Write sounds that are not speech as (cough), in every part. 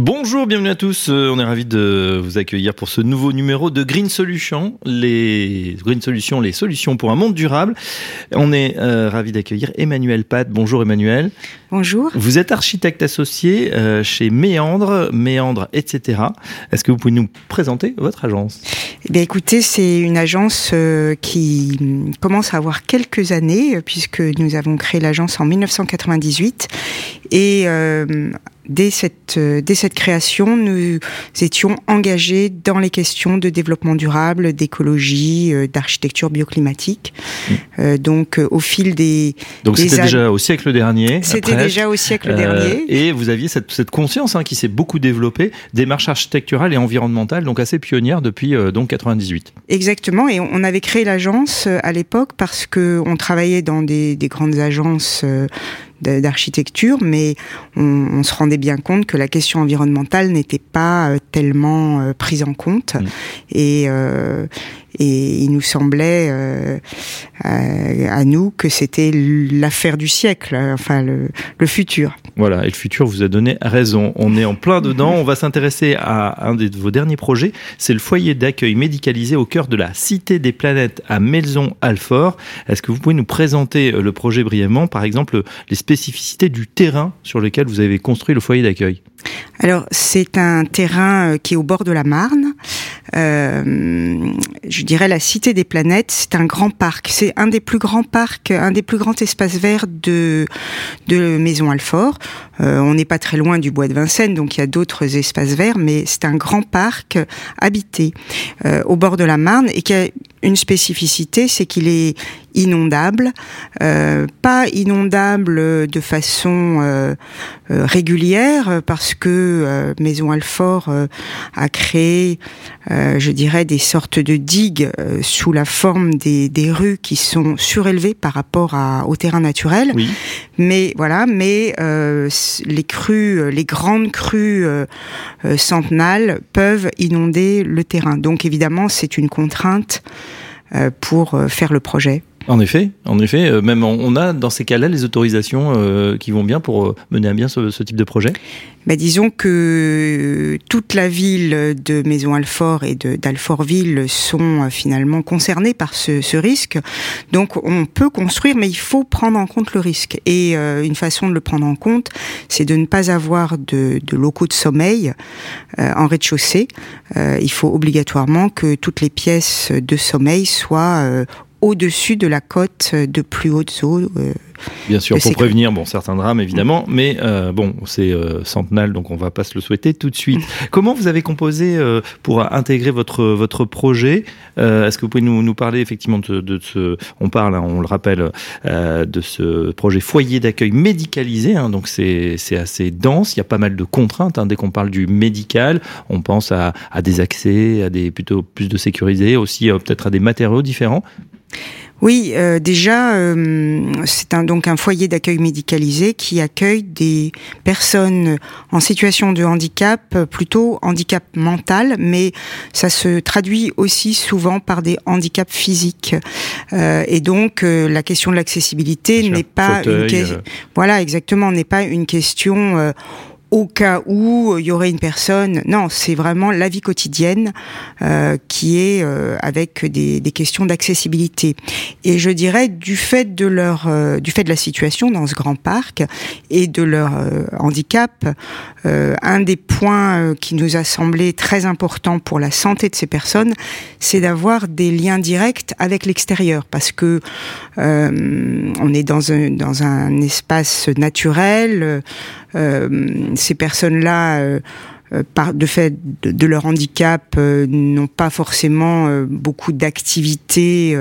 Bonjour, bienvenue à tous. Euh, on est ravis de vous accueillir pour ce nouveau numéro de Green Solutions, les Green Solutions, les solutions pour un monde durable. On est euh, ravis d'accueillir Emmanuel Pat. Bonjour Emmanuel. Bonjour. Vous êtes architecte associé euh, chez Méandre, Méandre, etc. Est-ce que vous pouvez nous présenter votre agence? Eh bien, écoutez, c'est une agence qui commence à avoir quelques années puisque nous avons créé l'agence en 1998 et dès cette, euh, dès cette création, nous étions engagés dans les questions de développement durable, d'écologie, euh, d'architecture bioclimatique. Mmh. Euh, donc, au fil des. Donc, c'était déjà au siècle dernier. C'était déjà au siècle dernier. Et vous aviez cette, cette conscience hein, qui s'est beaucoup développée, démarche architecturale et environnementale, donc assez pionnière depuis donc 98. Exactement. Et on avait créé l'agence à l'époque parce que on travaillait dans des, des grandes agences d'architecture, mais on, se rendait bien compte que la question environnementale n'était pas euh, tellement euh, prise en compte. Mmh. Et, euh, et il nous semblait euh, à, nous que c'était l'affaire du siècle, enfin le, le, futur. Voilà, et le futur vous a donné raison. On est en plein dedans. On va s'intéresser à un de vos derniers projets. C'est le foyer d'accueil médicalisé au cœur de la Cité des Planètes à Melzon-Alfort. Est-ce que vous pouvez nous présenter euh, le projet brièvement, par exemple les spécificités du terrain sur lequel vous avez construit le foyer d'accueil alors c'est un terrain euh, qui est au bord de la Marne. Euh, je dirais la Cité des Planètes. C'est un grand parc. C'est un des plus grands parcs, un des plus grands espaces verts de de Maison Alfort. Euh, on n'est pas très loin du bois de Vincennes, donc il y a d'autres espaces verts, mais c'est un grand parc habité euh, au bord de la Marne et qui a une spécificité, c'est qu'il est inondable, euh, pas inondable de façon euh, euh régulière parce que Maison Alfort a créé, je dirais, des sortes de digues sous la forme des, des, rues qui sont surélevées par rapport à, au terrain naturel. Oui. Mais voilà, mais les crues, les grandes crues centenales peuvent inonder le terrain. Donc évidemment, c'est une contrainte pour euh, faire le projet. En effet, en effet, euh, même on a dans ces cas-là les autorisations qui vont bien pour mener à bien ce, type de projet. Bah, disons que toute la ville de Maison-Alfort et d'Alfortville sont euh, finalement concernées par ce, risque. Donc on peut construire, mais il faut prendre en compte le risque. Et euh, une façon de le prendre en compte, c'est de ne pas avoir de, locaux de sommeil euh, en rez-de-chaussée. il faut obligatoirement que toutes les pièces de sommeil soient au-dessus de la côte de plus haute eaux. Euh, Bien sûr, pour prévenir bon certains drames évidemment, mm. mais euh, bon c'est euh, centenal donc on va pas se le souhaiter tout de suite. Mm. (laughs) Comment vous avez composé euh, pour intégrer votre votre projet Est-ce que vous pouvez nous, nous parler effectivement de, de ce on parle hein, on le rappelle de ce projet foyer d'accueil médicalisé hein, donc c'est c'est assez dense, il y a pas mal de contraintes hein, dès qu'on parle du médical, on pense à, à des accès, à des plutôt plus de sécurisé, aussi peut-être à des matériaux différents? Oui, euh, déjà, euh, c'est un, donc un foyer d'accueil médicalisé qui accueille des personnes en situation de handicap, euh, plutôt handicap mental, mais ça se traduit aussi souvent par des handicaps physiques. et donc, la question de l'accessibilité n'est pas une question. Voilà, exactement, n'est pas une question au cas où il y aurait une personne. Non, c'est vraiment la vie quotidienne euh, qui est euh, avec des, des questions d'accessibilité. Et je dirais du fait de leur, euh, du fait de la situation dans ce grand parc et de leur euh, handicap, un des points qui nous a semblé très important pour la santé de ces personnes, c'est d'avoir des liens directs avec l'extérieur, parce que on est dans un dans un espace naturel. Euh, ces personnes-là euh, euh, de fait de, leur handicap n'ont pas forcément beaucoup d'activités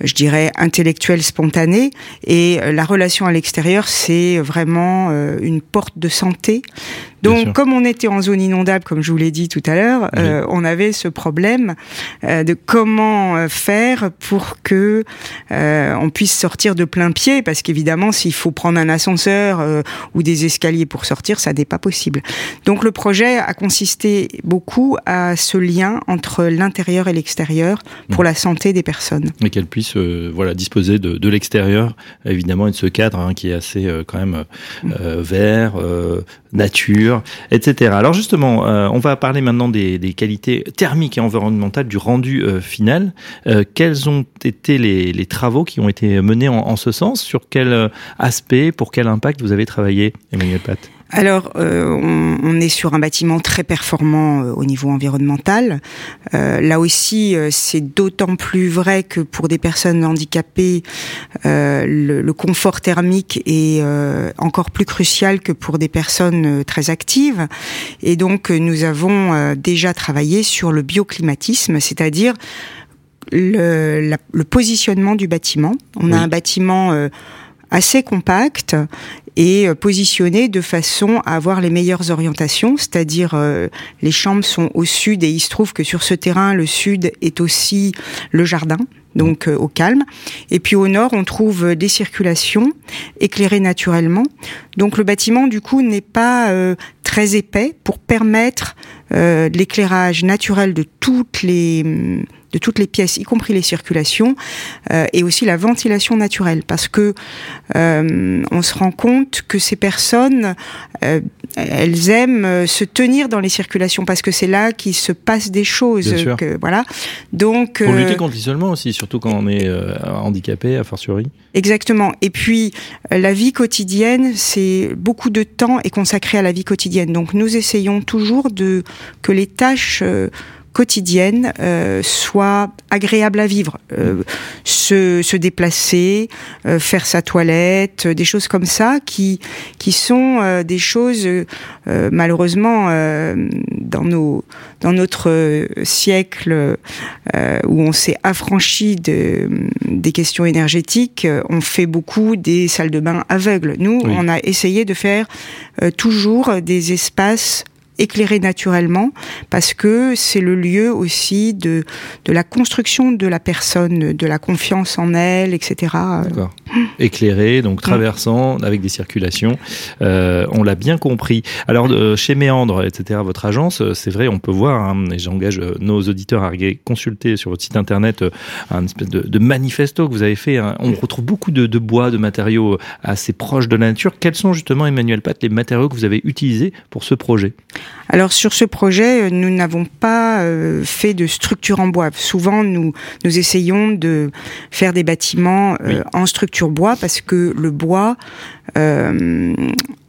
je dirais intellectuelles spontanées. Et la relation à l'extérieur c'est vraiment une porte de santé Donc, comme on était en zone inondable, comme je vous l'ai dit tout à l'heure, euh, on avait ce problème euh, de comment euh, faire pour que on puisse sortir de plein pied, parce qu'évidemment, s'il faut prendre un ascenseur ou des escaliers pour sortir, ça n'est pas possible. Donc, le projet a consisté beaucoup à ce lien entre l'intérieur et l'extérieur pour la santé des personnes. Et qu'elles puissent, voilà, disposer de, de l'extérieur, évidemment, et de ce cadre hein, qui est assez quand même vert, nature, etc. Alors justement, euh, on va parler maintenant des, qualités thermiques et environnementales du rendu euh, final. Euh, quels ont été les, travaux qui ont été menés en, en ce sens? Sur quel aspect, pour quel impact vous avez travaillé, Emmanuel Pat alors, euh, on, est sur un bâtiment très performant euh, au niveau environnemental. Euh, là aussi, c'est d'autant plus vrai que pour des personnes handicapées, le, le, confort thermique est encore plus crucial que pour des personnes très actives. Et donc, nous avons déjà travaillé sur le bioclimatisme, c'est-à-dire le, le, positionnement du bâtiment. On a un bâtiment assez compact et euh, positionné de façon à avoir les meilleures orientations, c'est-à-dire euh, les chambres sont au sud et il se trouve que sur ce terrain, le sud est aussi le jardin donc euh, au calme. Et puis au nord, on trouve des circulations éclairées naturellement. Donc le bâtiment, du coup, n'est pas très épais pour permettre l'éclairage naturel de toutes les hum, de toutes les pièces, y compris les circulations, euh, et aussi la ventilation naturelle, parce que euh, on se rend compte que ces personnes, euh, elles aiment se tenir dans les circulations, parce que c'est là qu'il se passe des choses. Que, voilà. Donc pour lutter contre l'isolement aussi, surtout quand on est handicapé, a fortiori. Exactement. Et puis la vie quotidienne, c'est beaucoup de temps est consacré à la vie quotidienne. Donc nous essayons toujours de que les tâches quotidienne euh, soit agréable à vivre. Euh, se, se, déplacer, euh, faire sa toilette, des choses comme ça qui, qui sont des choses malheureusement dans, nos, dans notre siècle où on s'est affranchi de, des questions énergétiques, on fait beaucoup des salles de bain aveugles. Nous, on a essayé de faire toujours des espaces éclairé naturellement parce que c'est le lieu aussi de, de la construction de la personne, de la confiance en elle, etc. D'accord. Éclairé, donc traversant avec des circulations. Euh, on l'a bien compris. Alors euh, chez Méandre, etc., votre agence, euh, c'est vrai, on peut voir, hein, et j'engage nos auditeurs à consulter sur votre site internet un espèce de, manifesto que vous avez fait. Hein. On retrouve beaucoup de, de, bois, de matériaux assez proches de la nature. Quels sont justement, Emmanuel Pat, les matériaux que vous avez utilisés pour ce projet? Alors sur ce projet, euh, nous n'avons pas euh, fait de structure en bois. Souvent, nous, nous essayons de faire des bâtiments euh, en structure bois parce que le bois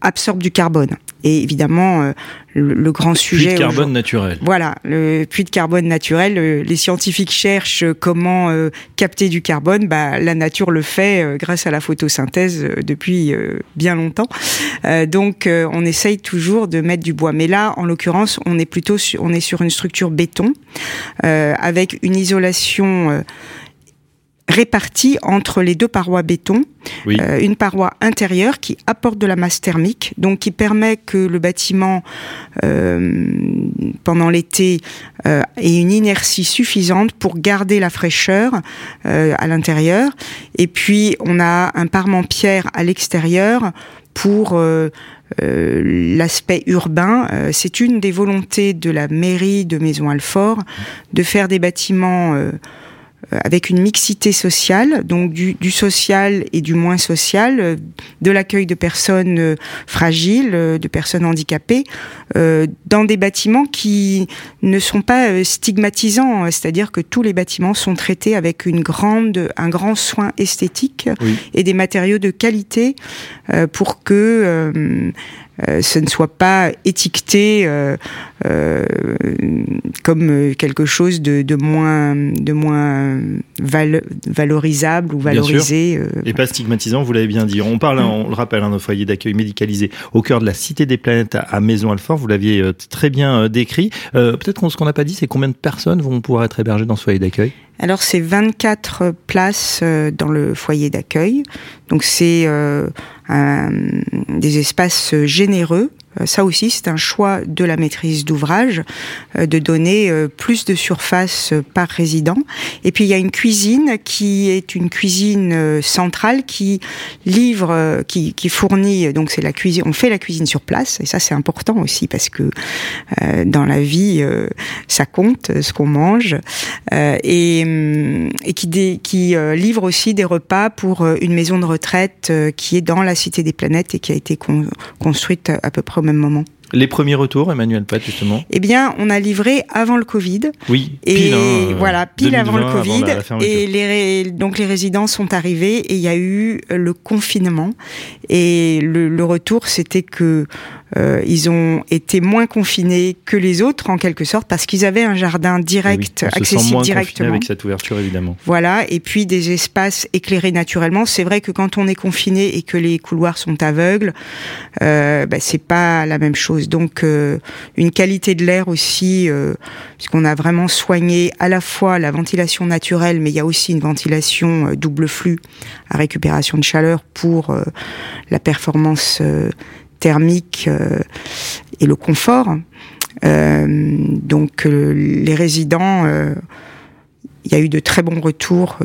absorbe du carbone. Et évidemment, euh, le, grand sujet. Puits de carbone naturel. Voilà, le puits de carbone naturel. Euh, les scientifiques cherchent comment euh, capter du carbone. Bah, la nature le fait grâce à la photosynthèse depuis bien longtemps. donc, on essaye toujours de mettre du bois. Mais là, en l'occurrence, on est plutôt on est sur une structure béton avec une isolation répartie entre les deux parois béton, euh, une paroi intérieure qui apporte de la masse thermique, donc qui permet que le bâtiment euh, pendant l'été euh, ait une inertie suffisante pour garder la fraîcheur euh, à l'intérieur. Et puis on a un parement pierre à l'extérieur pour euh, l'aspect urbain. c'est une des volontés de la mairie de Maison Alfort de faire des bâtiments euh, avec une mixité sociale, donc du, du, social et du moins social, euh, de l'accueil de personnes euh, fragiles, de personnes handicapées, dans des bâtiments qui ne sont pas stigmatisants, c'est-à-dire que tous les bâtiments sont traités avec une grande, un grand soin esthétique et des matériaux de qualité pour que euh, ce ne soit pas étiqueté euh, euh, comme quelque chose de, de moins, de moins valorisable ou valorisé. Et pas stigmatisant, vous l'avez bien dit. On parle, on le rappelle, un foyer d'accueil médicalisé au cœur de la Cité des Planètes à Maison Alfort. Vous l'aviez très bien décrit. Peut-être qu'on ce qu'on n'a pas dit, c'est combien de personnes vont pouvoir être hébergées dans ce foyer d'accueil? Alors c'est 24 places dans le foyer d'accueil. Donc c'est des espaces généreux Euh, ça aussi, c'est un choix de la maîtrise d'ouvrage euh, de donner euh, plus de surface par résident. Et puis il y a une cuisine qui est une cuisine centrale qui livre, qui, fournit. Donc c'est la cuisine. On fait la cuisine sur place et ça c'est important aussi parce que dans la vie ça compte ce qu'on mange et, hum, et qui livre aussi des repas pour une maison de retraite qui est dans la Cité des Planètes et qui a été construite à peu près au même moment. Les premiers retours, Emmanuel Pat, justement Eh bien, on a livré avant le Covid. Oui, pile, et hein, voilà, pile avant le Covid. et les, donc les résidents sont arrivés et il y a eu le confinement. Et le, le retour, c'était que euh, ils ont été moins confinés que les autres en quelque sorte parce qu'ils avaient un jardin direct, oui, accessible directement. Avec cette ouverture évidemment. Voilà, et puis des espaces éclairés naturellement. C'est vrai que quand on est confiné et que les couloirs sont aveugles, euh, bah, c'est pas la même chose. Donc euh, une qualité de l'air aussi, euh, puisqu'on a vraiment soigné à la fois la ventilation naturelle, mais il y a aussi une ventilation euh, double flux à récupération de chaleur pour la performance thermique et le confort. Donc les résidents, il y a eu de très bons retours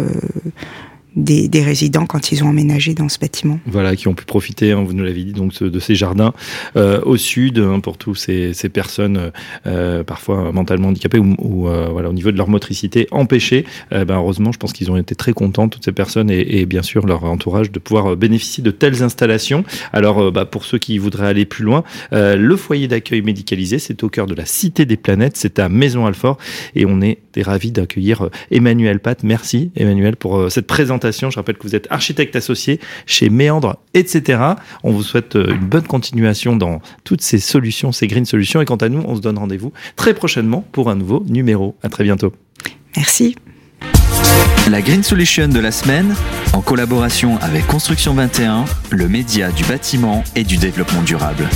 des, résidents quand ils ont emménagé dans ce bâtiment. Voilà, qui ont pu profiter, hein, vous nous l'avez dit, donc de ces jardins euh, au sud hein, pour tous ces, ces personnes euh, parfois mentalement handicapées ou, euh, voilà au niveau de leur motricité empêchée. ben, heureusement, je pense qu'ils ont été très contents toutes ces personnes et, et, bien sûr leur entourage de pouvoir bénéficier de telles installations. Alors, bah, pour ceux qui voudraient aller plus loin, le foyer d'accueil médicalisé, c'est au cœur de la Cité des Planètes, c'est à Maison Alfort et on est ravis d'accueillir Emmanuel Pat. Merci Emmanuel pour cette présentation je rappelle que vous êtes architecte associé chez Méandre, etc. On vous souhaite euh, une bonne continuation dans toutes ces solutions, ces green solutions. Et quant à nous, on se donne rendez-vous très prochainement pour un nouveau numéro. À très bientôt. Merci. La Green Solution de la semaine, en collaboration avec Construction 21, le média du bâtiment et du développement durable.